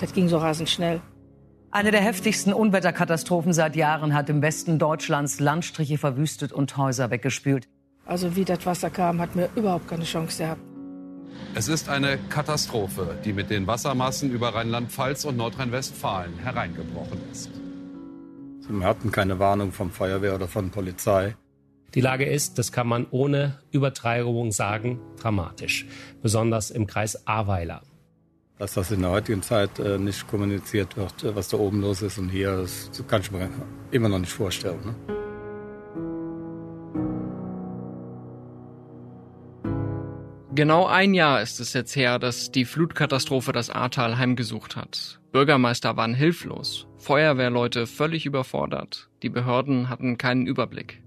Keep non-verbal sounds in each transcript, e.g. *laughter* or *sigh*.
Das ging so rasend schnell. Eine der heftigsten Unwetterkatastrophen seit Jahren hat im Westen Deutschlands Landstriche verwüstet und Häuser weggespült. Also wie das Wasser kam, hat mir überhaupt keine Chance gehabt. Es ist eine Katastrophe, die mit den Wassermassen über Rheinland-Pfalz und Nordrhein-Westfalen hereingebrochen ist. Wir hatten keine Warnung vom Feuerwehr oder von Polizei. Die Lage ist, das kann man ohne Übertreibung sagen, dramatisch. Besonders im Kreis Ahrweiler. Dass das in der heutigen Zeit äh, nicht kommuniziert wird, äh, was da oben los ist und hier, das kann ich mir immer noch nicht vorstellen. Ne? Genau ein Jahr ist es jetzt her, dass die Flutkatastrophe das Ahrtal heimgesucht hat. Bürgermeister waren hilflos, Feuerwehrleute völlig überfordert, die Behörden hatten keinen Überblick.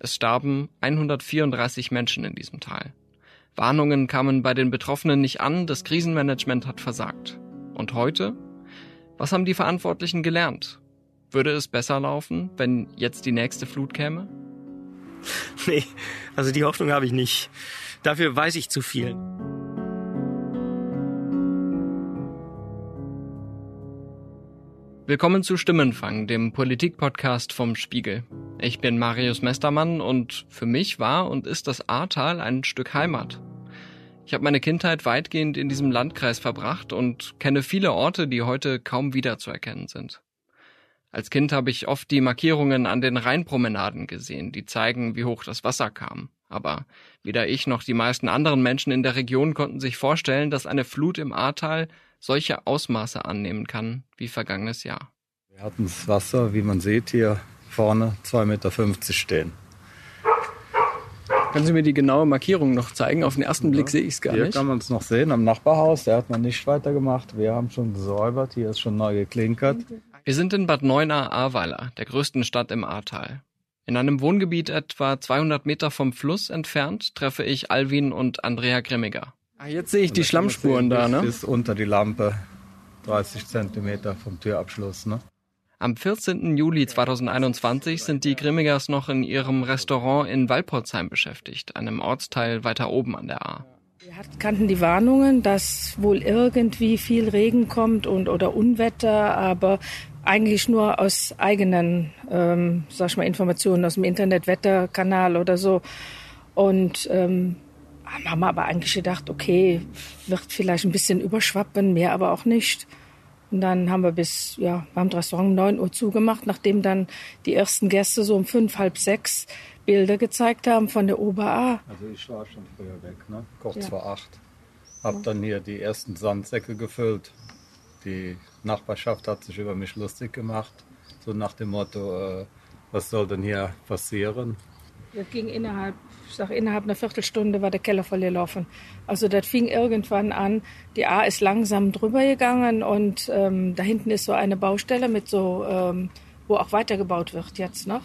Es starben 134 Menschen in diesem Tal. Warnungen kamen bei den Betroffenen nicht an, das Krisenmanagement hat versagt. Und heute? Was haben die Verantwortlichen gelernt? Würde es besser laufen, wenn jetzt die nächste Flut käme? *laughs* Nee, also die Hoffnung habe ich nicht. Dafür weiß ich zu viel. Willkommen zu Stimmenfang, dem Politikpodcast vom Spiegel. Ich bin Marius Mestermann und für mich war und ist das Ahrtal ein Stück Heimat. Ich habe meine Kindheit weitgehend in diesem Landkreis verbracht und kenne viele Orte, die heute kaum wiederzuerkennen sind. Als Kind habe ich oft die Markierungen an den Rheinpromenaden gesehen, die zeigen, wie hoch das Wasser kam. Aber weder ich noch die meisten anderen Menschen in der Region konnten sich vorstellen, dass eine Flut im Ahrtal solche Ausmaße annehmen kann wie vergangenes Jahr. Wir hatten das Wasser, wie man sieht, hier vorne 2,50 Meter stehen. Können Sie mir die genaue Markierung noch zeigen? Auf den ersten Blick sehe ich es gar hier nicht. Hier kann man es noch sehen, am Nachbarhaus. Der hat man nicht weitergemacht. Wir haben schon gesäubert. Hier ist schon neu geklinkert. Wir sind in Bad Neuenahr-Ahrweiler, der größten Stadt im Ahrtal. In einem Wohngebiet etwa 200 Meter vom Fluss entfernt treffe ich Alwin und Andrea Grimmiger. Ah, jetzt sehe ich die Schlammspuren da, ne? Bis unter die Lampe, 30 Zentimeter vom Türabschluss, ne? Am 14. Juli 2021 sind die Grimmigers noch in ihrem Restaurant in Walporzheim beschäftigt, einem Ortsteil weiter oben an der Ahr. Wir kannten die Warnungen, dass wohl irgendwie viel Regen kommt und oder Unwetter, aber eigentlich nur aus eigenen, ähm, sag ich mal, Informationen aus dem Internet, Wetterkanal oder so. Und ähm, haben wir aber eigentlich gedacht, okay, wird vielleicht ein bisschen überschwappen, mehr aber auch nicht. Und dann haben wir bis, ja, wir haben das Restaurant um 9 Uhr zugemacht, nachdem dann die ersten Gäste so um fünf, halb sechs Bilder gezeigt haben von der Ober-A. Also ich war schon früher weg, ne? kurz ja. vor acht. Hab dann hier die ersten Sandsäcke gefüllt. Die Nachbarschaft hat sich über mich lustig gemacht, so nach dem Motto, äh, was soll denn hier passieren? Das ging innerhalb, ich sag, innerhalb einer Viertelstunde war der Keller voll gelaufen. Also das fing irgendwann an. Die A ist langsam drüber gegangen und ähm, da hinten ist so eine Baustelle mit so, ähm, wo auch weitergebaut wird jetzt noch.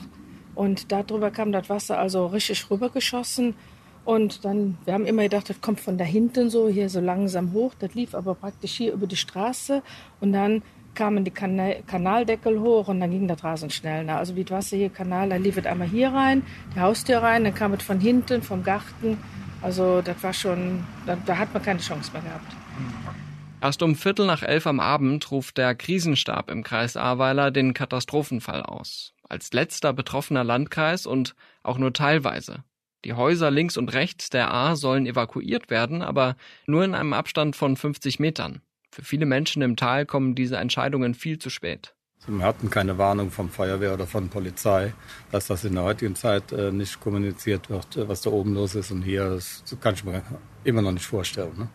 Und darüber kam das Wasser also richtig rübergeschossen. Und dann, wir haben immer gedacht, das kommt von da hinten so, hier so langsam hoch. Das lief aber praktisch hier über die Straße. Und dann kamen die Kanal Kanaldeckel hoch und dann ging das rasend schnell. Ne? Also wie das Wasser hier Kanal, da lief es einmal hier rein, die Haustür rein, dann kam es von hinten, vom Garten. Also das war schon, da, da hat man keine Chance mehr gehabt. Erst um Viertel nach elf am Abend ruft der Krisenstab im Kreis Ahrweiler den Katastrophenfall aus. Als letzter betroffener Landkreis und auch nur teilweise. Die Häuser links und rechts der A sollen evakuiert werden, aber nur in einem Abstand von 50 Metern. Für viele Menschen im Tal kommen diese Entscheidungen viel zu spät. Wir hatten keine Warnung vom Feuerwehr oder von Polizei, dass das in der heutigen Zeit äh, nicht kommuniziert wird, äh, was da oben los ist und hier. Das kann ich mir immer noch nicht vorstellen. Ne?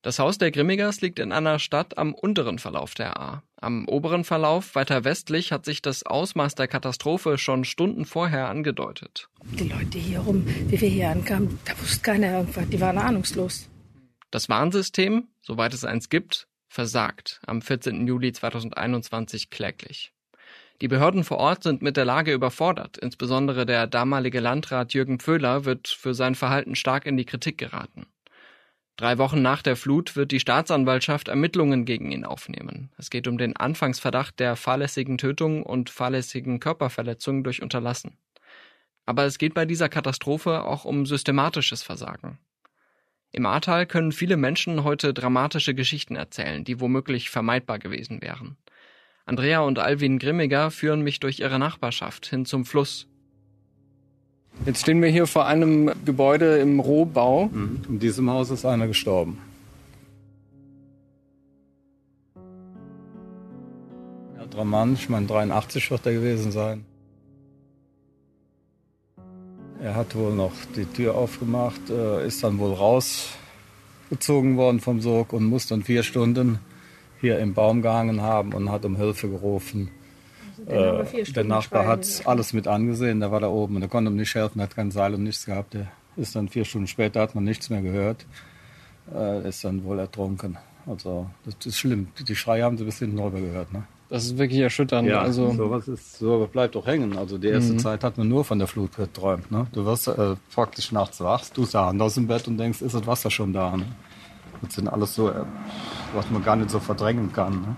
Das Haus der Grimmigers liegt in einer Stadt am unteren Verlauf der A. Am oberen Verlauf, weiter westlich, hat sich das Ausmaß der Katastrophe schon Stunden vorher angedeutet. Die Leute hier rum, wie wir hier ankamen, da wusste keiner irgendwas, die waren ahnungslos. Das Warnsystem, soweit es eins gibt, versagt am 14. Juli 2021 kläglich. Die Behörden vor Ort sind mit der Lage überfordert. Insbesondere der damalige Landrat Jürgen Pföhler wird für sein Verhalten stark in die Kritik geraten. Drei Wochen nach der Flut wird die Staatsanwaltschaft Ermittlungen gegen ihn aufnehmen. Es geht um den Anfangsverdacht der fahrlässigen Tötung und fahrlässigen Körperverletzung durch Unterlassen. Aber es geht bei dieser Katastrophe auch um systematisches Versagen. Im Ahrtal können viele Menschen heute dramatische Geschichten erzählen, die womöglich vermeidbar gewesen wären. Andrea und Alvin Grimmiger führen mich durch ihre Nachbarschaft hin zum Fluss. Jetzt stehen wir hier vor einem Gebäude im Rohbau. Mhm. In diesem Haus ist einer gestorben. Älterer Mann, ich meine 83 wird er gewesen sein. Er hat wohl noch die Tür aufgemacht, äh, ist dann wohl rausgezogen worden vom Sog und muss dann vier Stunden hier im Baum gehangen haben und hat um Hilfe gerufen. Also äh, der Nachbar hat alles mit angesehen, der war da oben und der konnte ihm nicht helfen, hat kein Seil und nichts gehabt. Der ist dann vier Stunden später, hat man nichts mehr gehört, äh, ist dann wohl ertrunken. Also das ist schlimm. Die Schreie haben sie bis hinten rüber gehört. Ne? Das ist wirklich erschütternd. Ja, also sowas ist, sowas bleibt doch hängen. Also die erste mhm. Zeit hat man nur von der Flut geträumt. Ne? Du wirst äh, praktisch nachts wachst, da Hand aus dem Bett und denkst, ist das Wasser schon da? Ne? Das sind alles so, äh, was man gar nicht so verdrängen kann. Ne?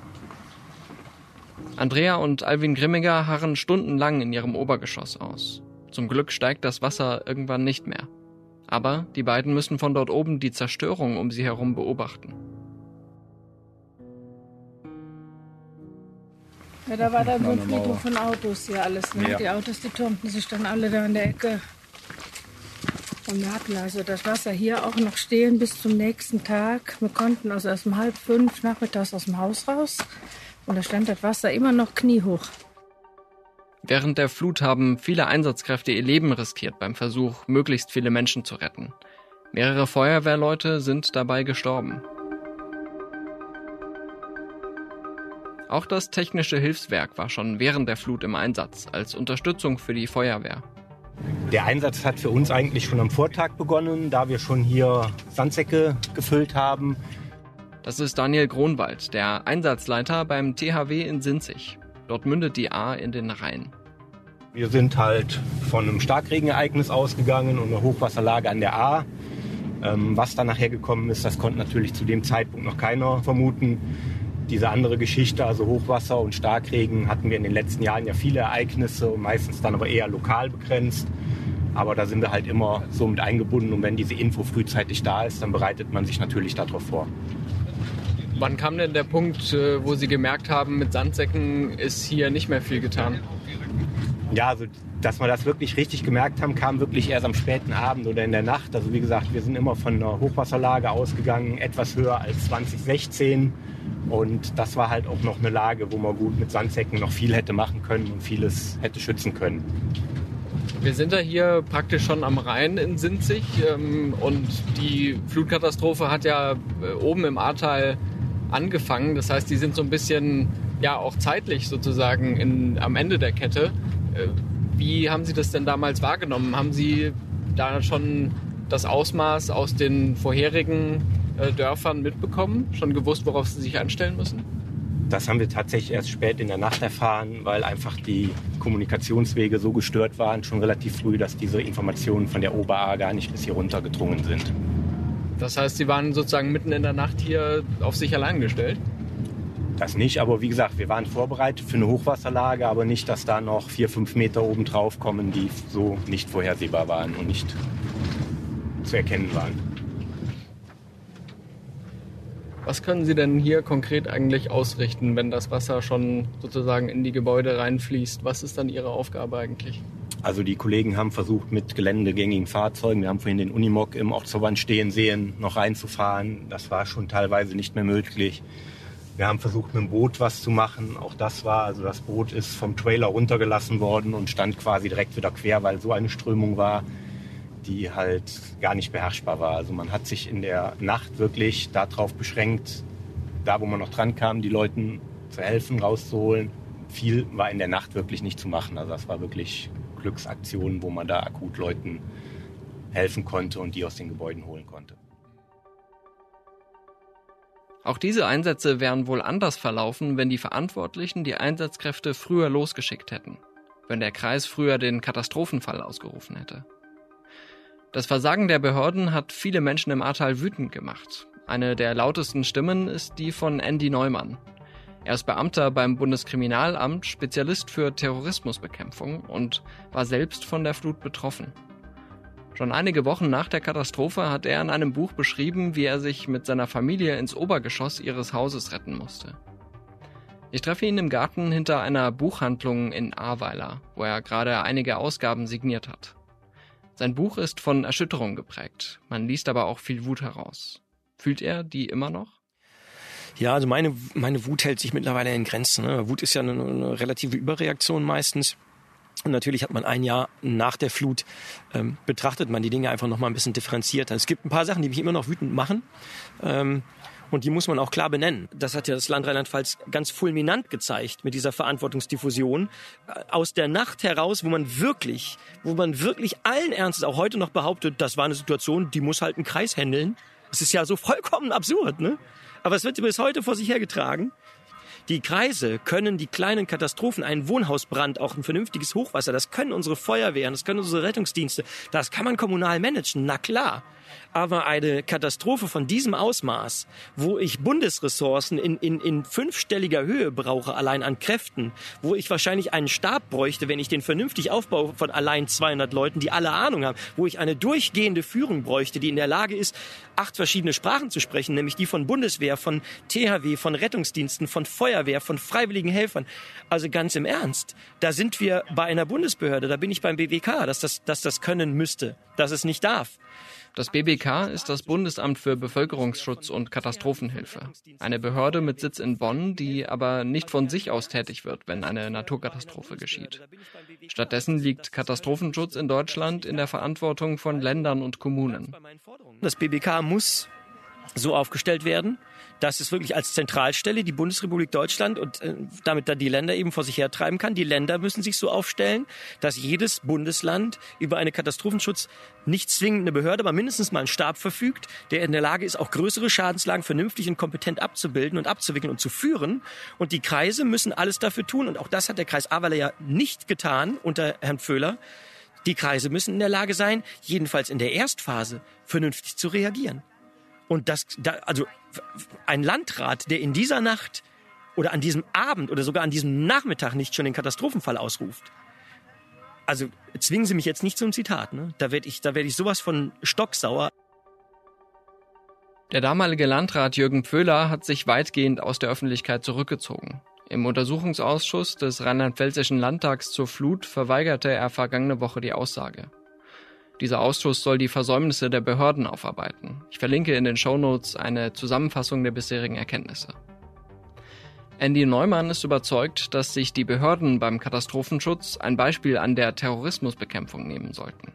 Andrea und Alvin Grimmiger harren stundenlang in ihrem Obergeschoss aus. Zum Glück steigt das Wasser irgendwann nicht mehr. Aber die beiden müssen von dort oben die Zerstörung um sie herum beobachten. Ja, da war dann so ein Friedhof von Autos hier alles. Ne? Ja. Die Autos, die turnten sich dann alle da in der Ecke. Und wir hatten also das Wasser hier auch noch stehen bis zum nächsten Tag. Wir konnten also erst um halb fünf nachmittags aus dem Haus raus. Und da stand das Wasser immer noch kniehoch. Während der Flut haben viele Einsatzkräfte ihr Leben riskiert beim Versuch, möglichst viele Menschen zu retten. Mehrere Feuerwehrleute sind dabei gestorben. Auch das Technische Hilfswerk war schon während der Flut im Einsatz als Unterstützung für die Feuerwehr. Der Einsatz hat für uns eigentlich schon am Vortag begonnen, da wir schon hier Sandsäcke gefüllt haben. Das ist Daniel Gronwald, der Einsatzleiter beim THW in Sinzig. Dort mündet die A in den Rhein. Wir sind halt von einem Starkregenereignis ausgegangen und einer Hochwasserlage an der A. Ähm, was dann nachher gekommen ist, das konnte natürlich zu dem Zeitpunkt noch keiner vermuten. Diese andere Geschichte, also Hochwasser und Starkregen, hatten wir in den letzten Jahren ja viele Ereignisse und meistens dann aber eher lokal begrenzt. Aber da sind wir halt immer so mit eingebunden und wenn diese Info frühzeitig da ist, dann bereitet man sich natürlich darauf vor. Wann kam denn der Punkt, äh, wo Sie gemerkt haben, mit Sandsäcken ist hier nicht mehr viel getan? Ja, also dass wir das wirklich richtig gemerkt haben, kam wirklich erst am späten Abend oder in der Nacht. Also wie gesagt, wir sind immer von einer Hochwasserlage ausgegangen, etwas höher als 2016. Und das war halt auch noch eine Lage, wo man gut mit Sandsäcken noch viel hätte machen können und vieles hätte schützen können. Wir sind da hier praktisch schon am Rhein in Sinzig ähm, und die Flutkatastrophe hat ja äh, oben im Ahrtal angefangen. Das heißt, die sind so ein bisschen ja auch zeitlich sozusagen in, am Ende der Kette. Äh, wie haben Sie das denn damals wahrgenommen? Haben Sie da schon das Ausmaß aus den vorherigen äh, Dörfern mitbekommen? Schon gewusst, worauf sie sich einstellen müssen? Das haben wir tatsächlich erst spät in der Nacht erfahren, weil einfach die Kommunikationswege so gestört waren, schon relativ früh, dass diese Informationen von der OBA gar nicht bis hier runter gedrungen sind. Das heißt, Sie waren sozusagen mitten in der Nacht hier auf sich allein gestellt? Das nicht, aber wie gesagt, wir waren vorbereitet für eine Hochwasserlage, aber nicht, dass da noch vier, fünf Meter oben drauf kommen, die so nicht vorhersehbar waren und nicht zu erkennen waren. Was können Sie denn hier konkret eigentlich ausrichten, wenn das Wasser schon sozusagen in die Gebäude reinfließt? Was ist dann Ihre Aufgabe eigentlich? Also die Kollegen haben versucht, mit geländegängigen Fahrzeugen, wir haben vorhin den Unimog im Ortsverband stehen sehen, noch reinzufahren. Das war schon teilweise nicht mehr möglich. Wir haben versucht, mit dem Boot was zu machen. Auch das war, also das Boot ist vom Trailer runtergelassen worden und stand quasi direkt wieder quer, weil so eine Strömung war die halt gar nicht beherrschbar war. Also man hat sich in der Nacht wirklich darauf beschränkt, da wo man noch dran kam, die Leuten zu helfen, rauszuholen. Viel war in der Nacht wirklich nicht zu machen. Also das war wirklich Glücksaktionen, wo man da akut Leuten helfen konnte und die aus den Gebäuden holen konnte. Auch diese Einsätze wären wohl anders verlaufen, wenn die Verantwortlichen die Einsatzkräfte früher losgeschickt hätten, wenn der Kreis früher den Katastrophenfall ausgerufen hätte. Das Versagen der Behörden hat viele Menschen im Ahrtal wütend gemacht. Eine der lautesten Stimmen ist die von Andy Neumann. Er ist Beamter beim Bundeskriminalamt, Spezialist für Terrorismusbekämpfung und war selbst von der Flut betroffen. Schon einige Wochen nach der Katastrophe hat er in einem Buch beschrieben, wie er sich mit seiner Familie ins Obergeschoss ihres Hauses retten musste. Ich treffe ihn im Garten hinter einer Buchhandlung in Ahrweiler, wo er gerade einige Ausgaben signiert hat. Sein Buch ist von Erschütterung geprägt, man liest aber auch viel Wut heraus. Fühlt er die immer noch? Ja, also meine, meine Wut hält sich mittlerweile in Grenzen. Ne? Wut ist ja eine, eine relative Überreaktion meistens. Und natürlich hat man ein Jahr nach der Flut ähm, betrachtet man die Dinge einfach noch mal ein bisschen differenzierter. Es gibt ein paar Sachen, die mich immer noch wütend machen. Ähm, und die muss man auch klar benennen. Das hat ja das Land Rheinland-Pfalz ganz fulminant gezeigt mit dieser Verantwortungsdiffusion. Äh, aus der Nacht heraus, wo man wirklich, wo man wirklich allen Ernstes auch heute noch behauptet, das war eine Situation, die muss halt ein Kreis handeln. Das ist ja so vollkommen absurd, ne? Aber es wird bis heute vor sich hergetragen. Die Kreise können die kleinen Katastrophen, einen Wohnhausbrand, auch ein vernünftiges Hochwasser, das können unsere Feuerwehren, das können unsere Rettungsdienste, das kann man kommunal managen, na klar. Aber eine Katastrophe von diesem Ausmaß, wo ich Bundesressourcen in, in, in fünfstelliger Höhe brauche, allein an Kräften, wo ich wahrscheinlich einen Stab bräuchte, wenn ich den vernünftig aufbaue von allein 200 Leuten, die alle Ahnung haben, wo ich eine durchgehende Führung bräuchte, die in der Lage ist, acht verschiedene Sprachen zu sprechen, nämlich die von Bundeswehr, von THW, von Rettungsdiensten, von Feuerwehr, von freiwilligen Helfern. Also ganz im Ernst, da sind wir bei einer Bundesbehörde, da bin ich beim BWK, dass das, dass das können müsste, dass es nicht darf. Das BBK ist das Bundesamt für Bevölkerungsschutz und Katastrophenhilfe. Eine Behörde mit Sitz in Bonn, die aber nicht von sich aus tätig wird, wenn eine Naturkatastrophe geschieht. Stattdessen liegt Katastrophenschutz in Deutschland in der Verantwortung von Ländern und Kommunen. Das BBK muss so aufgestellt werden, dass es wirklich als Zentralstelle die Bundesrepublik Deutschland und äh, damit dann die Länder eben vor sich hertreiben kann. Die Länder müssen sich so aufstellen, dass jedes Bundesland über eine Katastrophenschutz nicht zwingend eine Behörde, aber mindestens mal einen Stab verfügt, der in der Lage ist, auch größere Schadenslagen vernünftig und kompetent abzubilden und abzuwickeln und zu führen. Und die Kreise müssen alles dafür tun. Und auch das hat der Kreis Ahrweiler ja nicht getan unter Herrn Föhler. Die Kreise müssen in der Lage sein, jedenfalls in der Erstphase, vernünftig zu reagieren. Und das, da, also ein Landrat, der in dieser Nacht oder an diesem Abend oder sogar an diesem Nachmittag nicht schon den Katastrophenfall ausruft. Also zwingen Sie mich jetzt nicht zum Zitat, ne? Da werde ich, da ich sowas von stocksauer. Der damalige Landrat Jürgen Pföhler hat sich weitgehend aus der Öffentlichkeit zurückgezogen. Im Untersuchungsausschuss des Rheinland-Pfälzischen Landtags zur Flut verweigerte er vergangene Woche die Aussage. Dieser Ausschuss soll die Versäumnisse der Behörden aufarbeiten. Ich verlinke in den Shownotes eine Zusammenfassung der bisherigen Erkenntnisse. Andy Neumann ist überzeugt, dass sich die Behörden beim Katastrophenschutz ein Beispiel an der Terrorismusbekämpfung nehmen sollten.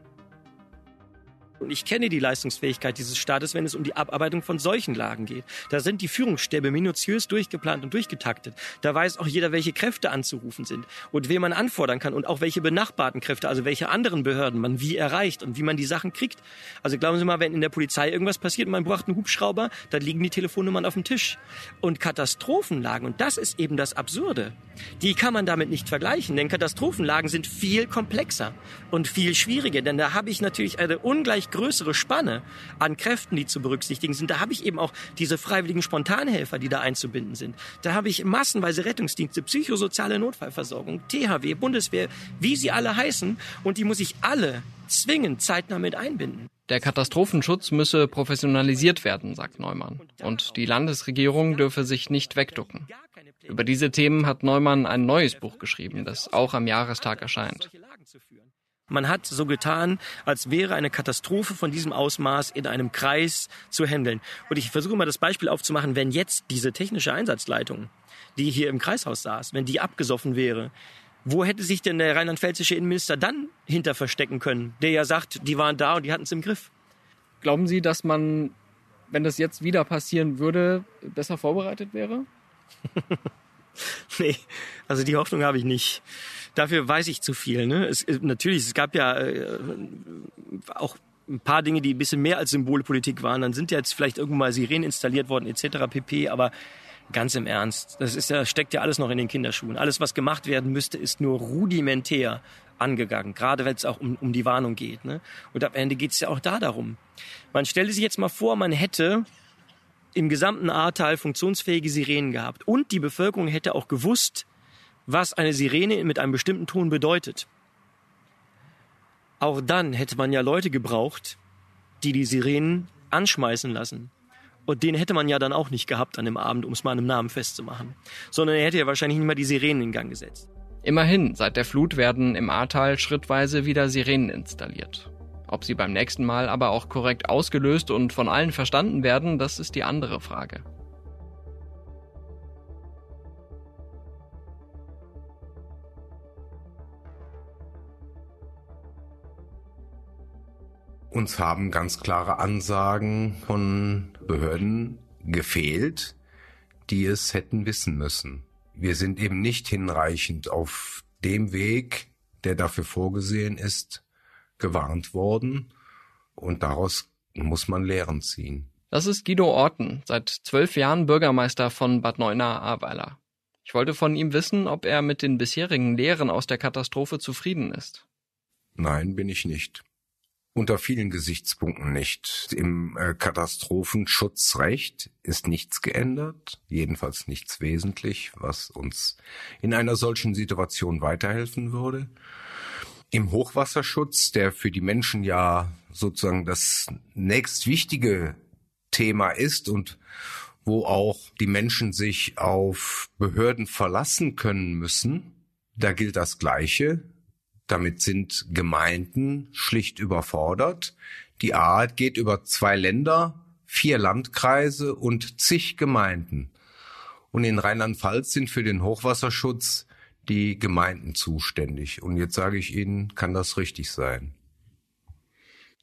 Und ich kenne die Leistungsfähigkeit dieses Staates, wenn es um die Abarbeitung von solchen Lagen geht. Da sind die Führungsstäbe minutiös durchgeplant und durchgetaktet. Da weiß auch jeder, welche Kräfte anzurufen sind und wen man anfordern kann und auch welche benachbarten Kräfte, also welche anderen Behörden man wie erreicht und wie man die Sachen kriegt. Also glauben Sie mal, wenn in der Polizei irgendwas passiert und man braucht einen Hubschrauber, dann liegen die Telefonnummern auf dem Tisch. Und Katastrophenlagen, und das ist eben das Absurde, die kann man damit nicht vergleichen, denn Katastrophenlagen sind viel komplexer und viel schwieriger, denn da habe ich natürlich eine ungleich größere Spanne an Kräften, die zu berücksichtigen sind. Da habe ich eben auch diese freiwilligen Spontanhelfer, die da einzubinden sind. Da habe ich massenweise Rettungsdienste, psychosoziale Notfallversorgung, THW, Bundeswehr, wie sie alle heißen. Und die muss ich alle zwingend zeitnah mit einbinden. Der Katastrophenschutz müsse professionalisiert werden, sagt Neumann. Und die Landesregierung dürfe sich nicht wegducken. Über diese Themen hat Neumann ein neues Buch geschrieben, das auch am Jahrestag erscheint. Man hat so getan, als wäre eine Katastrophe von diesem Ausmaß in einem Kreis zu handeln. Und ich versuche mal das Beispiel aufzumachen, wenn jetzt diese technische Einsatzleitung, die hier im Kreishaus saß, wenn die abgesoffen wäre, wo hätte sich denn der rheinland-pfälzische Innenminister dann hinter verstecken können, der ja sagt, die waren da und die hatten es im Griff? Glauben Sie, dass man, wenn das jetzt wieder passieren würde, besser vorbereitet wäre? *laughs* nee, also die Hoffnung habe ich nicht dafür weiß ich zu viel. Ne? Es, äh, natürlich, es gab ja äh, auch ein paar Dinge, die ein bisschen mehr als Symbolpolitik waren. Dann sind ja jetzt vielleicht irgendwann mal Sirenen installiert worden etc. pp. Aber ganz im Ernst, das ist ja, steckt ja alles noch in den Kinderschuhen. Alles, was gemacht werden müsste, ist nur rudimentär angegangen, gerade wenn es auch um, um die Warnung geht. Ne? Und am Ende geht es ja auch da darum. Man stelle sich jetzt mal vor, man hätte im gesamten Ahrtal funktionsfähige Sirenen gehabt und die Bevölkerung hätte auch gewusst, was eine Sirene mit einem bestimmten Ton bedeutet. Auch dann hätte man ja Leute gebraucht, die die Sirenen anschmeißen lassen. Und den hätte man ja dann auch nicht gehabt an dem Abend, um es mal an einem Namen festzumachen. Sondern er hätte ja wahrscheinlich nicht mal die Sirenen in Gang gesetzt. Immerhin, seit der Flut werden im Ahrtal schrittweise wieder Sirenen installiert. Ob sie beim nächsten Mal aber auch korrekt ausgelöst und von allen verstanden werden, das ist die andere Frage. Uns haben ganz klare Ansagen von Behörden gefehlt, die es hätten wissen müssen. Wir sind eben nicht hinreichend auf dem Weg, der dafür vorgesehen ist, gewarnt worden. Und daraus muss man Lehren ziehen. Das ist Guido Orten, seit zwölf Jahren Bürgermeister von Bad Neuenahr-Ahrweiler. Ich wollte von ihm wissen, ob er mit den bisherigen Lehren aus der Katastrophe zufrieden ist. Nein, bin ich nicht unter vielen Gesichtspunkten nicht. Im äh, Katastrophenschutzrecht ist nichts geändert, jedenfalls nichts wesentlich, was uns in einer solchen Situation weiterhelfen würde. Im Hochwasserschutz, der für die Menschen ja sozusagen das nächst wichtige Thema ist und wo auch die Menschen sich auf Behörden verlassen können müssen, da gilt das Gleiche. Damit sind Gemeinden schlicht überfordert. Die A geht über zwei Länder, vier Landkreise und zig Gemeinden. Und in Rheinland-Pfalz sind für den Hochwasserschutz die Gemeinden zuständig. Und jetzt sage ich Ihnen, kann das richtig sein?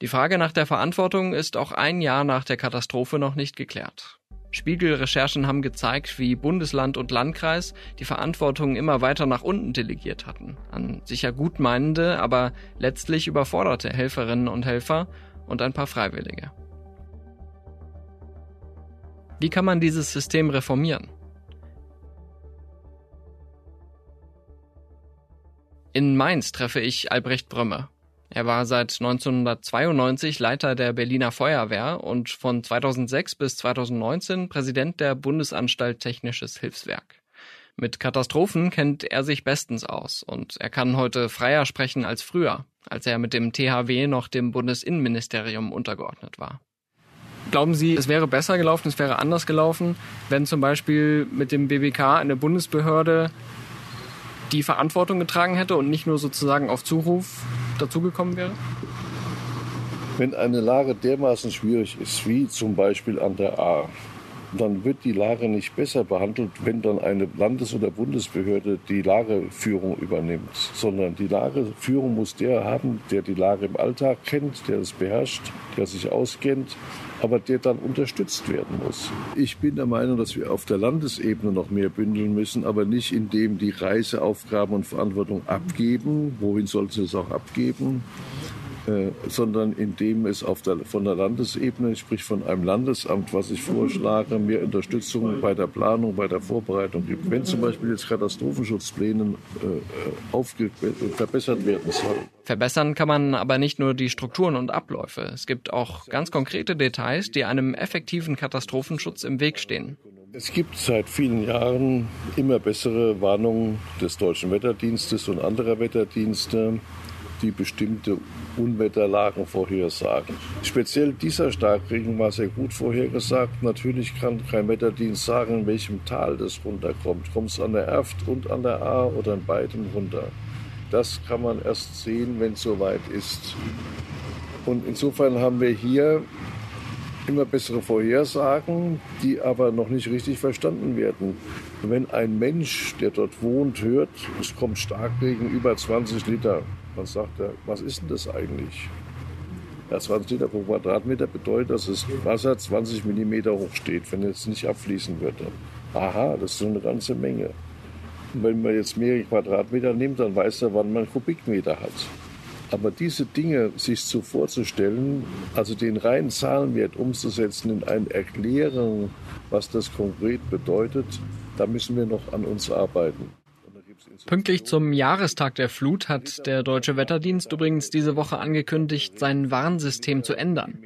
Die Frage nach der Verantwortung ist auch ein Jahr nach der Katastrophe noch nicht geklärt. Spiegelrecherchen haben gezeigt, wie Bundesland und Landkreis die Verantwortung immer weiter nach unten delegiert hatten. An sicher gutmeinende, aber letztlich überforderte Helferinnen und Helfer und ein paar Freiwillige. Wie kann man dieses System reformieren? In Mainz treffe ich Albrecht Brömme. Er war seit 1992 Leiter der Berliner Feuerwehr und von 2006 bis 2019 Präsident der Bundesanstalt Technisches Hilfswerk. Mit Katastrophen kennt er sich bestens aus und er kann heute freier sprechen als früher, als er mit dem THW noch dem Bundesinnenministerium untergeordnet war. Glauben Sie, es wäre besser gelaufen, es wäre anders gelaufen, wenn zum Beispiel mit dem BBK eine Bundesbehörde die Verantwortung getragen hätte und nicht nur sozusagen auf Zuruf dazugekommen wäre? Wenn eine Lage dermaßen schwierig ist, wie zum Beispiel an der A, dann wird die Lage nicht besser behandelt, wenn dann eine Landes- oder Bundesbehörde die Lageführung übernimmt, sondern die Lageführung muss der haben, der die Lage im Alltag kennt, der es beherrscht, der sich auskennt, aber der dann unterstützt werden muss. Ich bin der Meinung, dass wir auf der Landesebene noch mehr bündeln müssen, aber nicht indem die Reiseaufgaben und Verantwortung abgeben. Wohin sollten sie es auch abgeben? Äh, sondern indem es auf der, von der Landesebene, sprich von einem Landesamt, was ich vorschlage, mehr Unterstützung bei der Planung, bei der Vorbereitung gibt. Wenn zum Beispiel jetzt Katastrophenschutzpläne äh, verbessert werden sollen. Verbessern kann man aber nicht nur die Strukturen und Abläufe. Es gibt auch ganz konkrete Details, die einem effektiven Katastrophenschutz im Weg stehen. Es gibt seit vielen Jahren immer bessere Warnungen des Deutschen Wetterdienstes und anderer Wetterdienste die bestimmte Unwetterlagen vorhersagen. Speziell dieser Starkregen war sehr gut vorhergesagt. Natürlich kann kein Wetterdienst sagen, in welchem Tal das runterkommt. Kommt es an der Erft und an der A oder an beiden runter? Das kann man erst sehen, wenn es soweit ist. Und insofern haben wir hier immer bessere Vorhersagen, die aber noch nicht richtig verstanden werden. Wenn ein Mensch, der dort wohnt, hört, es kommt Starkregen über 20 Liter, man sagt ja, was ist denn das eigentlich? Ja, 20 Liter pro Quadratmeter bedeutet, dass das Wasser 20 Millimeter hoch steht, wenn es nicht abfließen würde. Aha, das ist so eine ganze Menge. Und wenn man jetzt mehrere Quadratmeter nimmt, dann weiß er, wann man Kubikmeter hat. Aber diese Dinge sich so vorzustellen, also den reinen Zahlenwert umzusetzen in ein Erklären, was das konkret bedeutet, da müssen wir noch an uns arbeiten. Pünktlich zum Jahrestag der Flut hat der Deutsche Wetterdienst übrigens diese Woche angekündigt, sein Warnsystem zu ändern.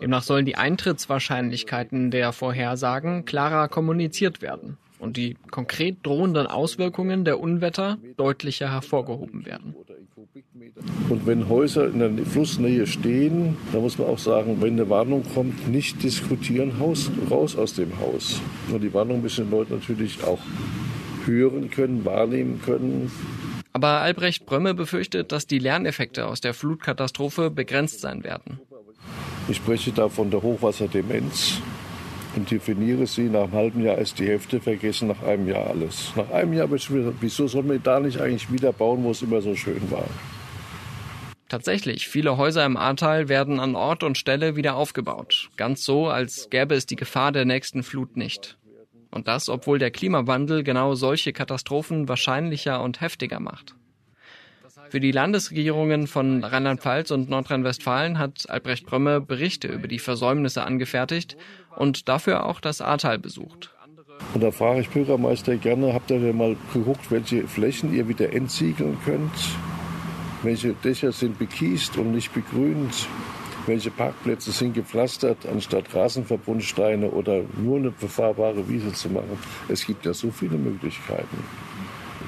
Demnach sollen die Eintrittswahrscheinlichkeiten der Vorhersagen klarer kommuniziert werden und die konkret drohenden Auswirkungen der Unwetter deutlicher hervorgehoben werden. Und wenn Häuser in der Flussnähe stehen, dann muss man auch sagen, wenn eine Warnung kommt, nicht diskutieren, Haus, raus aus dem Haus. Und die Warnung müssen die Leute natürlich auch hören können, wahrnehmen können. Aber Albrecht Brömme befürchtet, dass die Lerneffekte aus der Flutkatastrophe begrenzt sein werden. Ich spreche da von der Hochwasserdemenz und definiere sie, nach einem halben Jahr ist die Hälfte vergessen, nach einem Jahr alles. Nach einem Jahr wieso soll man da nicht eigentlich wieder bauen, wo es immer so schön war? Tatsächlich, viele Häuser im Ahrtal werden an Ort und Stelle wieder aufgebaut. Ganz so, als gäbe es die Gefahr der nächsten Flut nicht. Und das, obwohl der Klimawandel genau solche Katastrophen wahrscheinlicher und heftiger macht. Für die Landesregierungen von Rheinland-Pfalz und Nordrhein-Westfalen hat Albrecht Brömme Berichte über die Versäumnisse angefertigt und dafür auch das Ahrtal besucht. Und da frage ich Bürgermeister gerne, habt ihr denn mal geguckt, welche Flächen ihr wieder entsiegeln könnt? Welche Dächer sind bekiest und nicht begrünt? Welche Parkplätze sind gepflastert, anstatt Rasenverbundsteine oder nur eine befahrbare Wiese zu machen? Es gibt ja so viele Möglichkeiten.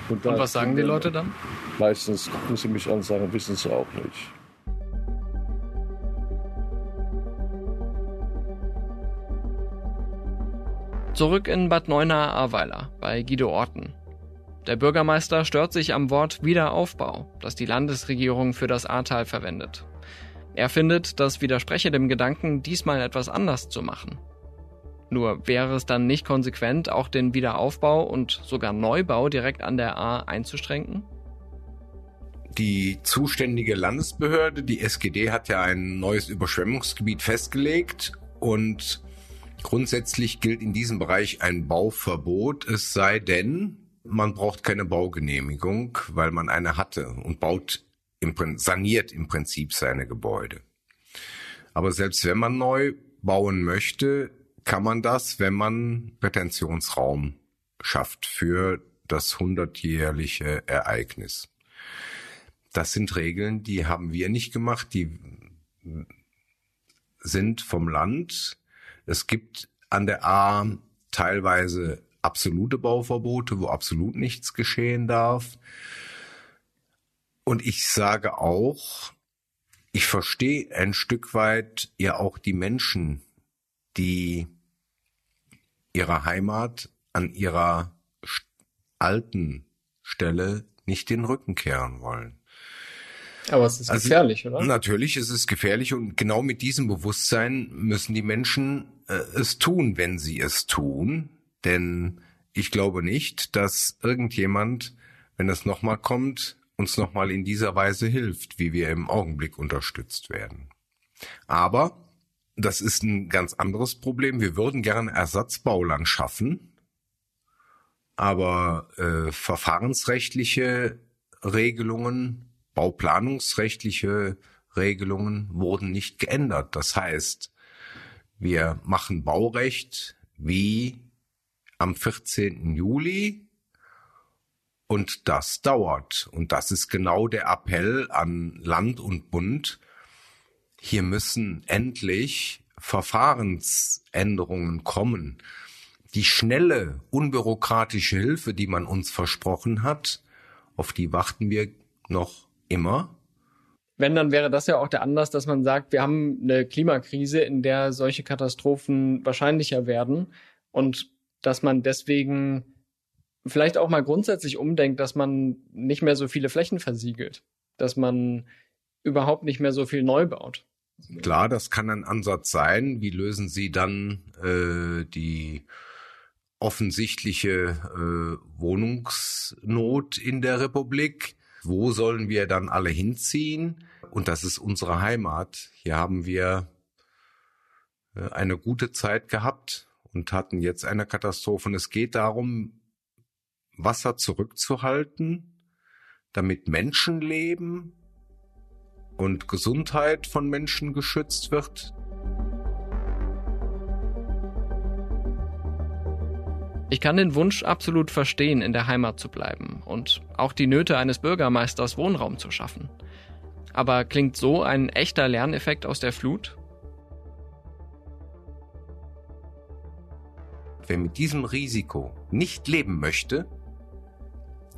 Und, und was sagen die Leute dann? Meistens gucken sie mich an und sagen, wissen sie auch nicht. Zurück in Bad Neuenahr-Ahrweiler bei Guido Orten. Der Bürgermeister stört sich am Wort Wiederaufbau, das die Landesregierung für das Ahrtal verwendet. Er findet, das widerspreche dem Gedanken, diesmal etwas anders zu machen. Nur wäre es dann nicht konsequent, auch den Wiederaufbau und sogar Neubau direkt an der A einzuschränken? Die zuständige Landesbehörde, die SGD, hat ja ein neues Überschwemmungsgebiet festgelegt und grundsätzlich gilt in diesem Bereich ein Bauverbot, es sei denn, man braucht keine Baugenehmigung, weil man eine hatte und baut im, saniert im Prinzip seine Gebäude. Aber selbst wenn man neu bauen möchte, kann man das, wenn man Retentionsraum schafft für das hundertjährliche Ereignis. Das sind Regeln, die haben wir nicht gemacht, die sind vom Land. Es gibt an der A teilweise absolute Bauverbote, wo absolut nichts geschehen darf. Und ich sage auch, ich verstehe ein Stück weit ja auch die Menschen, die ihrer Heimat an ihrer alten Stelle nicht den Rücken kehren wollen. Aber es ist also, gefährlich, oder? Natürlich ist es gefährlich und genau mit diesem Bewusstsein müssen die Menschen äh, es tun, wenn sie es tun. Denn ich glaube nicht, dass irgendjemand, wenn es nochmal kommt, uns nochmal in dieser Weise hilft, wie wir im Augenblick unterstützt werden. Aber das ist ein ganz anderes Problem. Wir würden gerne Ersatzbauland schaffen, aber äh, verfahrensrechtliche Regelungen, bauplanungsrechtliche Regelungen wurden nicht geändert. Das heißt, wir machen Baurecht wie am 14. Juli und das dauert. Und das ist genau der Appell an Land und Bund, hier müssen endlich Verfahrensänderungen kommen. Die schnelle, unbürokratische Hilfe, die man uns versprochen hat, auf die warten wir noch immer. Wenn, dann wäre das ja auch der Anlass, dass man sagt, wir haben eine Klimakrise, in der solche Katastrophen wahrscheinlicher werden und dass man deswegen vielleicht auch mal grundsätzlich umdenkt, dass man nicht mehr so viele Flächen versiegelt, dass man überhaupt nicht mehr so viel neu baut. Klar, das kann ein Ansatz sein. Wie lösen Sie dann äh, die offensichtliche äh, Wohnungsnot in der Republik? Wo sollen wir dann alle hinziehen? Und das ist unsere Heimat. Hier haben wir äh, eine gute Zeit gehabt und hatten jetzt eine Katastrophe. Und es geht darum, Wasser zurückzuhalten, damit Menschenleben und Gesundheit von Menschen geschützt wird. Ich kann den Wunsch absolut verstehen, in der Heimat zu bleiben und auch die Nöte eines Bürgermeisters Wohnraum zu schaffen. Aber klingt so ein echter Lerneffekt aus der Flut? Wer mit diesem Risiko nicht leben möchte,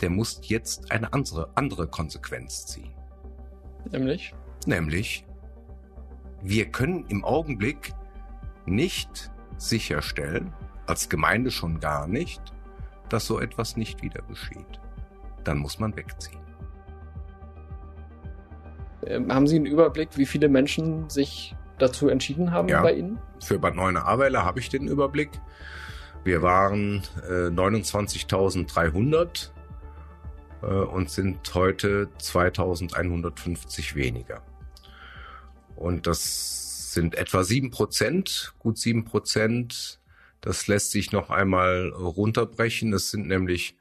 der muss jetzt eine andere, andere Konsequenz ziehen. Nämlich? Nämlich, wir können im Augenblick nicht sicherstellen, als Gemeinde schon gar nicht, dass so etwas nicht wieder geschieht. Dann muss man wegziehen. Ähm, haben Sie einen Überblick, wie viele Menschen sich dazu entschieden haben Ja. bei Ihnen? Für Bad Neuenahr-Ahrweiler habe ich den Überblick. Wir waren äh, 29.300 äh, und sind heute 2.150 weniger. Und das sind etwa sieben Prozent, gut sieben Prozent. Das lässt sich noch einmal runterbrechen. Das sind nämlich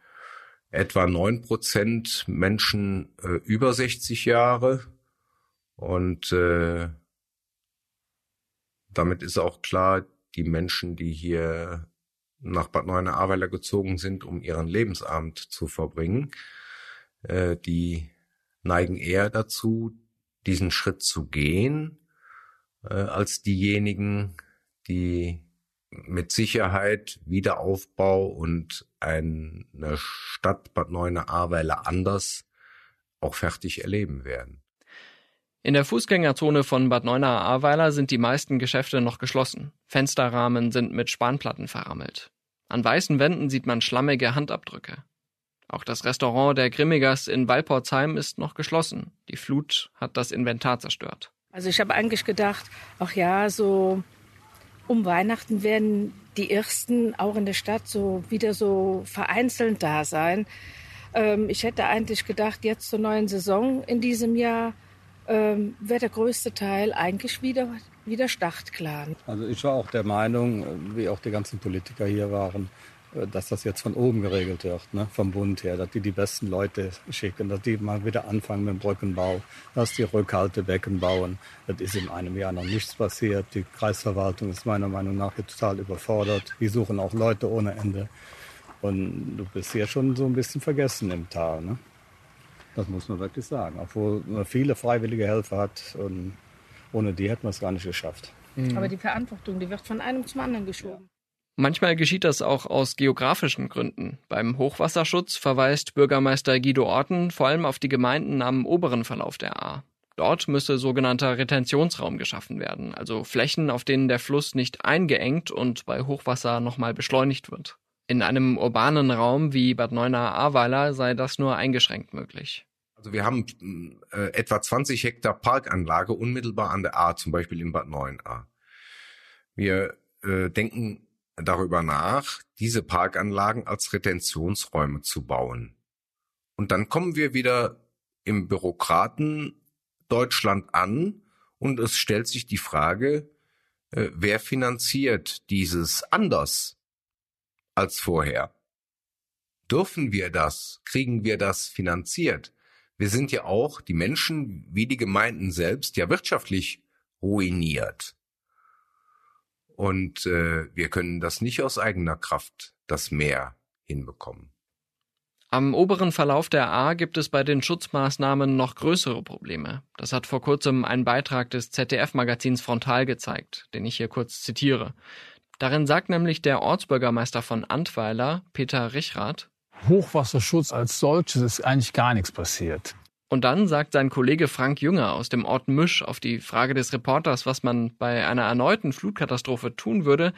etwa neun Prozent Menschen äh, über 60 Jahre und äh, damit ist auch klar, die Menschen, die hier nach Bad Neuenahr-Ahrweiler gezogen sind, um ihren Lebensabend zu verbringen, äh, die neigen eher dazu, diesen Schritt zu gehen, äh, als diejenigen, die mit Sicherheit Wiederaufbau und eine Stadt Bad Neuenahr-Ahrweiler anders auch fertig erleben werden. In der Fußgängerzone von Bad Neuenahr-Ahrweiler sind die meisten Geschäfte noch geschlossen. Fensterrahmen sind mit Spanplatten verrammelt. An weißen Wänden sieht man schlammige Handabdrücke. Auch das Restaurant der Grimmigers in Walporzheim ist noch geschlossen. Die Flut hat das Inventar zerstört. Also ich habe eigentlich gedacht, ach ja, so um Weihnachten werden die ersten auch in der Stadt so wieder so vereinzelt da sein. Ähm, ich hätte eigentlich gedacht, jetzt zur neuen Saison in diesem Jahr ähm, wäre der größte Teil eigentlich wieder, wieder startklar. Also ich war auch der Meinung, äh, wie auch die ganzen Politiker hier waren, dass das jetzt von oben geregelt wird, ne? vom Bund her, dass die die besten Leute schicken, dass die mal wieder anfangen mit dem Brückenbau, dass die Rückhaltebecken bauen. Das ist in einem Jahr noch nichts passiert. Die Kreisverwaltung ist meiner Meinung nach hier total überfordert. Die suchen auch Leute ohne Ende. Und du bist hier schon so ein bisschen vergessen im Tal. Ne? Das muss man wirklich sagen. Obwohl man viele freiwillige Helfer hat und ohne die hätten wir es gar nicht geschafft. Aber die Verantwortung, die wird von einem zum anderen geschoben. Manchmal geschieht das auch aus geografischen Gründen. Beim Hochwasserschutz verweist Bürgermeister Guido Orten vor allem auf die Gemeinden am oberen Verlauf der Ahr. Dort müsse sogenannter Retentionsraum geschaffen werden, also Flächen, auf denen der Fluss nicht eingeengt und bei Hochwasser nochmal beschleunigt wird. In einem urbanen Raum wie Bad Neuenahr-Ahrweiler sei das nur eingeschränkt möglich. Also wir haben äh, etwa 20 Hektar Parkanlage unmittelbar an der Ahr, zum Beispiel in Bad Neuenahr. Wir äh, denken darüber nach, diese Parkanlagen als Retentionsräume zu bauen. Und dann kommen wir wieder im Bürokraten Deutschland an und es stellt sich die Frage, äh, wer finanziert dieses anders als vorher? Dürfen wir das? Kriegen wir das finanziert? Wir sind ja auch, die Menschen wie die Gemeinden selbst, ja wirtschaftlich ruiniert. Und äh, wir können das nicht aus eigener Kraft, das Meer hinbekommen. Am oberen Verlauf der Ahr gibt es bei den Schutzmaßnahmen noch größere Probleme. Das hat vor kurzem ein Beitrag des ZDF-Magazins Frontal gezeigt, den ich hier kurz zitiere. Darin sagt nämlich der Ortsbürgermeister von Antweiler, Peter Richrath, Hochwasserschutz als solches ist eigentlich gar nichts passiert. Und dann sagt sein Kollege Frank Jünger aus dem Ort Misch auf die Frage des Reporters, was man bei einer erneuten Flutkatastrophe tun würde,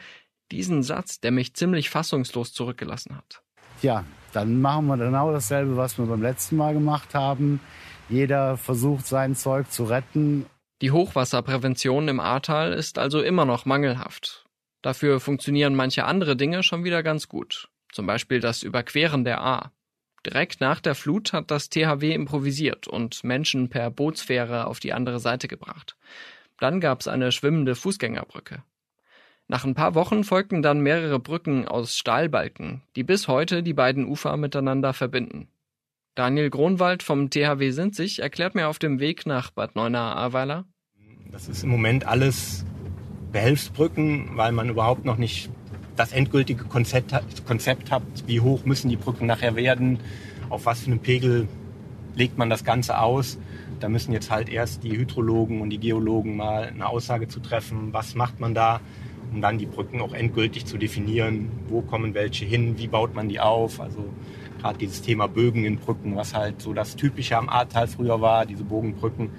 diesen Satz, der mich ziemlich fassungslos zurückgelassen hat. Ja, dann machen wir genau dasselbe, was wir beim letzten Mal gemacht haben. Jeder versucht sein Zeug zu retten. Die Hochwasserprävention im Ahrtal ist also immer noch mangelhaft. Dafür funktionieren manche andere Dinge schon wieder ganz gut. Zum Beispiel das Überqueren der Ahr. Direkt nach der Flut hat das THW improvisiert und Menschen per Bootsfähre auf die andere Seite gebracht. Dann gab es eine schwimmende Fußgängerbrücke. Nach ein paar Wochen folgten dann mehrere Brücken aus Stahlbalken, die bis heute die beiden Ufer miteinander verbinden. Daniel Gronwald vom THW Sinzig erklärt mir auf dem Weg nach Bad Neuenahr-Ahrweiler. Das ist im Moment alles Behelfsbrücken, weil man überhaupt noch nicht das endgültige Konzept Konzept hat, wie hoch müssen die Brücken nachher werden, auf was für einen Pegel legt man das Ganze aus. Da müssen jetzt halt erst die Hydrologen und die Geologen mal eine Aussage zu treffen, was macht man da, um dann die Brücken auch endgültig zu definieren, wo kommen welche hin, wie baut man die auf. Also Gerade dieses Thema Bögen in Brücken, was halt so das Typische am Ahrtal früher war, diese Bogenbrücken,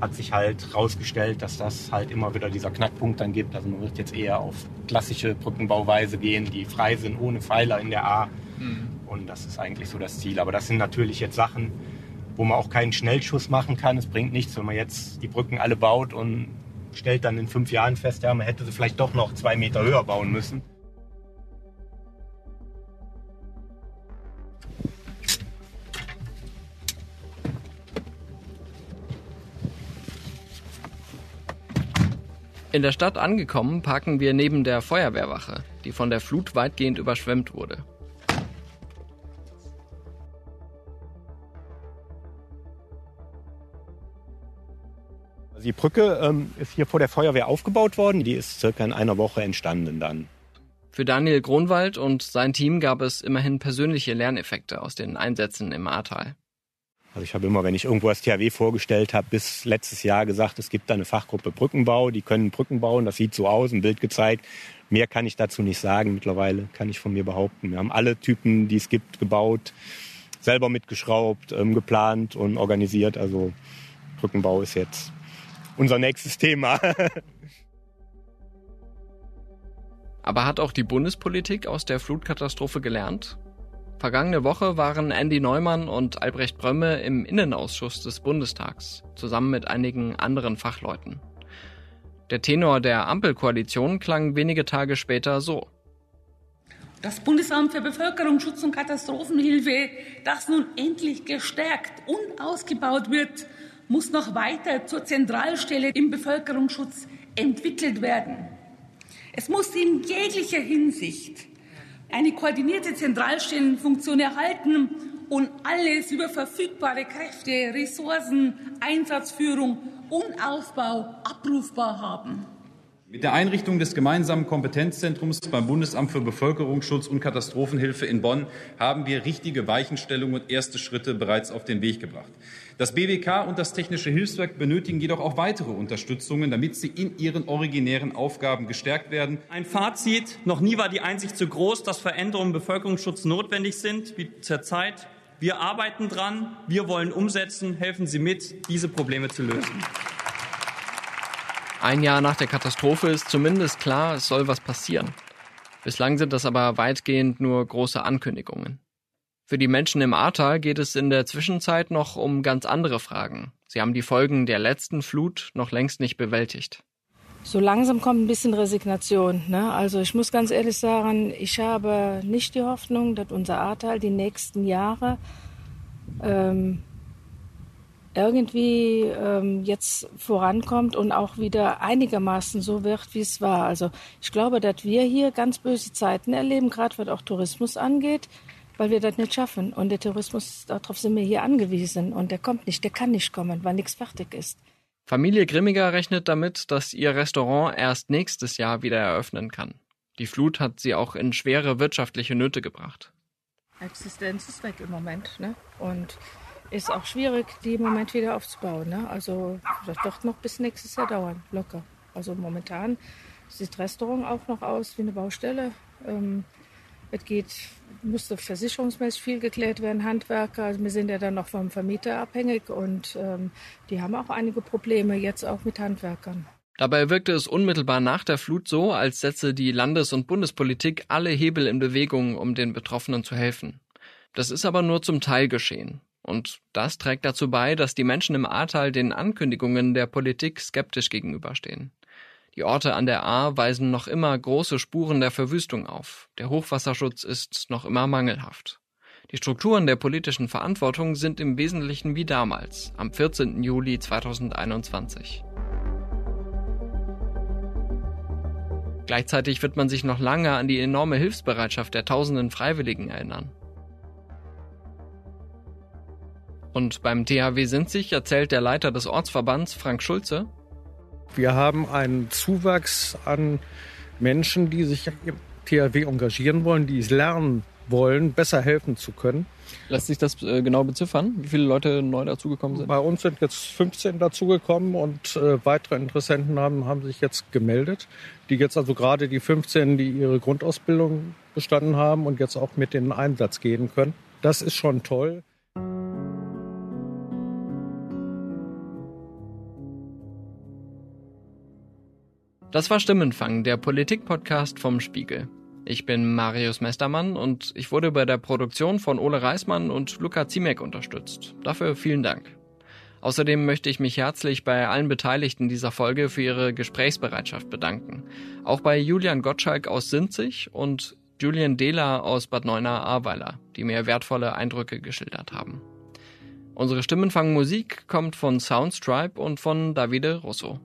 hat sich halt herausgestellt, dass das halt immer wieder dieser Knackpunkt dann gibt. Also man wird jetzt eher auf klassische Brückenbauweise gehen, die frei sind, ohne Pfeiler in der A. Mhm. Und das ist eigentlich so das Ziel. Aber das sind natürlich jetzt Sachen, wo man auch keinen Schnellschuss machen kann. Es bringt nichts, wenn man jetzt die Brücken alle baut und stellt dann in fünf Jahren fest, ja, man hätte sie vielleicht doch noch zwei Meter höher bauen müssen. In der Stadt angekommen, parken wir neben der Feuerwehrwache, die von der Flut weitgehend überschwemmt wurde. Die Brücke ähm, ist hier vor der Feuerwehr aufgebaut worden. Die ist circa in einer Woche entstanden dann. Für Daniel Gronwald und sein Team gab es immerhin persönliche Lerneffekte aus den Einsätzen im Ahrtal. Also ich habe immer, wenn ich irgendwo das THW vorgestellt habe, bis letztes Jahr gesagt, es gibt da eine Fachgruppe Brückenbau, die können Brücken bauen, das sieht so aus, ein Bild gezeigt. Mehr kann ich dazu nicht sagen. Mittlerweile kann ich von mir behaupten. Wir haben alle Typen, die es gibt, gebaut, selber mitgeschraubt, ähm, geplant und organisiert. Also Brückenbau ist jetzt unser nächstes Thema. *laughs* Aber hat auch die Bundespolitik aus der Flutkatastrophe gelernt? Vergangene Woche waren Andy Neumann und Albrecht Brömme im Innenausschuss des Bundestags, zusammen mit einigen anderen Fachleuten. Der Tenor der Ampelkoalition klang wenige Tage später so. Das Bundesamt für Bevölkerungsschutz und Katastrophenhilfe, das nun endlich gestärkt und ausgebaut wird, muss noch weiter zur Zentralstelle im Bevölkerungsschutz entwickelt werden. Es muss in jeglicher Hinsicht eine koordinierte Zentralstellenfunktion erhalten und alles über verfügbare Kräfte, Ressourcen, Einsatzführung und Aufbau abrufbar haben. Mit der Einrichtung des gemeinsamen Kompetenzzentrums beim Bundesamt für Bevölkerungsschutz und Katastrophenhilfe in Bonn haben wir richtige Weichenstellungen und erste Schritte bereits auf den Weg gebracht. Das BWK und das Technische Hilfswerk benötigen jedoch auch weitere Unterstützungen, damit sie in ihren originären Aufgaben gestärkt werden. Ein Fazit. Noch nie war die Einsicht so groß, dass Veränderungen im Bevölkerungsschutz notwendig sind wie zurzeit. Wir arbeiten dran. Wir wollen umsetzen. Helfen Sie mit, diese Probleme zu lösen. Ein Jahr nach der Katastrophe ist zumindest klar, es soll was passieren. Bislang sind das aber weitgehend nur große Ankündigungen. Für die Menschen im Ahrtal geht es in der Zwischenzeit noch um ganz andere Fragen. Sie haben die Folgen der letzten Flut noch längst nicht bewältigt. So langsam kommt ein bisschen Resignation. Ne? Also ich muss ganz ehrlich sagen, ich habe nicht die Hoffnung, dass unser Ahrtal die nächsten Jahre ähm, irgendwie ähm, jetzt vorankommt und auch wieder einigermaßen so wird, wie es war. Also ich glaube, dass wir hier ganz böse Zeiten erleben, gerade was auch Tourismus angeht weil wir das nicht schaffen. Und der Tourismus, darauf sind wir hier angewiesen. Und der kommt nicht, der kann nicht kommen, weil nichts fertig ist. Familie Grimmiger rechnet damit, dass ihr Restaurant erst nächstes Jahr wieder eröffnen kann. Die Flut hat sie auch in schwere wirtschaftliche Nöte gebracht. Existenz ist weg im Moment. Ne? Und ist auch schwierig, die im Moment wieder aufzubauen. Ne? Also das wird noch bis nächstes Jahr dauern, locker. Also momentan sieht Restaurant auch noch aus wie eine Baustelle. Ähm, es geht, musste versicherungsmäßig viel geklärt werden, Handwerker. Also wir sind ja dann noch vom Vermieter abhängig und ähm, die haben auch einige Probleme jetzt auch mit Handwerkern. Dabei wirkte es unmittelbar nach der Flut so, als setze die Landes- und Bundespolitik alle Hebel in Bewegung, um den Betroffenen zu helfen. Das ist aber nur zum Teil geschehen. Und das trägt dazu bei, dass die Menschen im Ahrtal den Ankündigungen der Politik skeptisch gegenüberstehen. Die Orte an der Ahr weisen noch immer große Spuren der Verwüstung auf. Der Hochwasserschutz ist noch immer mangelhaft. Die Strukturen der politischen Verantwortung sind im Wesentlichen wie damals, am 14. Juli 2021. Gleichzeitig wird man sich noch lange an die enorme Hilfsbereitschaft der tausenden Freiwilligen erinnern. Und beim THW Sinzig erzählt der Leiter des Ortsverbands Frank Schulze, wir haben einen Zuwachs an Menschen, die sich im THW engagieren wollen, die es lernen wollen, besser helfen zu können. Lässt sich das äh, genau beziffern, wie viele Leute neu dazugekommen sind? Bei uns sind jetzt 15 dazugekommen und äh, weitere Interessenten haben, haben sich jetzt gemeldet, die jetzt also gerade die 15, die ihre Grundausbildung bestanden haben und jetzt auch mit in den Einsatz gehen können. Das ist schon toll. Das war Stimmenfang, der Politik-Podcast vom Spiegel. Ich bin Marius Mestermann und ich wurde bei der Produktion von Ole Reismann und Luca Ziemek unterstützt. Dafür vielen Dank. Außerdem möchte ich mich herzlich bei allen Beteiligten dieser Folge für ihre Gesprächsbereitschaft bedanken. Auch bei Julian Gottschalk aus Sinzig und Julian Dehler aus Bad Neuenahr-Ahrweiler, die mir wertvolle Eindrücke geschildert haben. Unsere Stimmenfang Musik kommt von Soundstripe und von Davide Russo.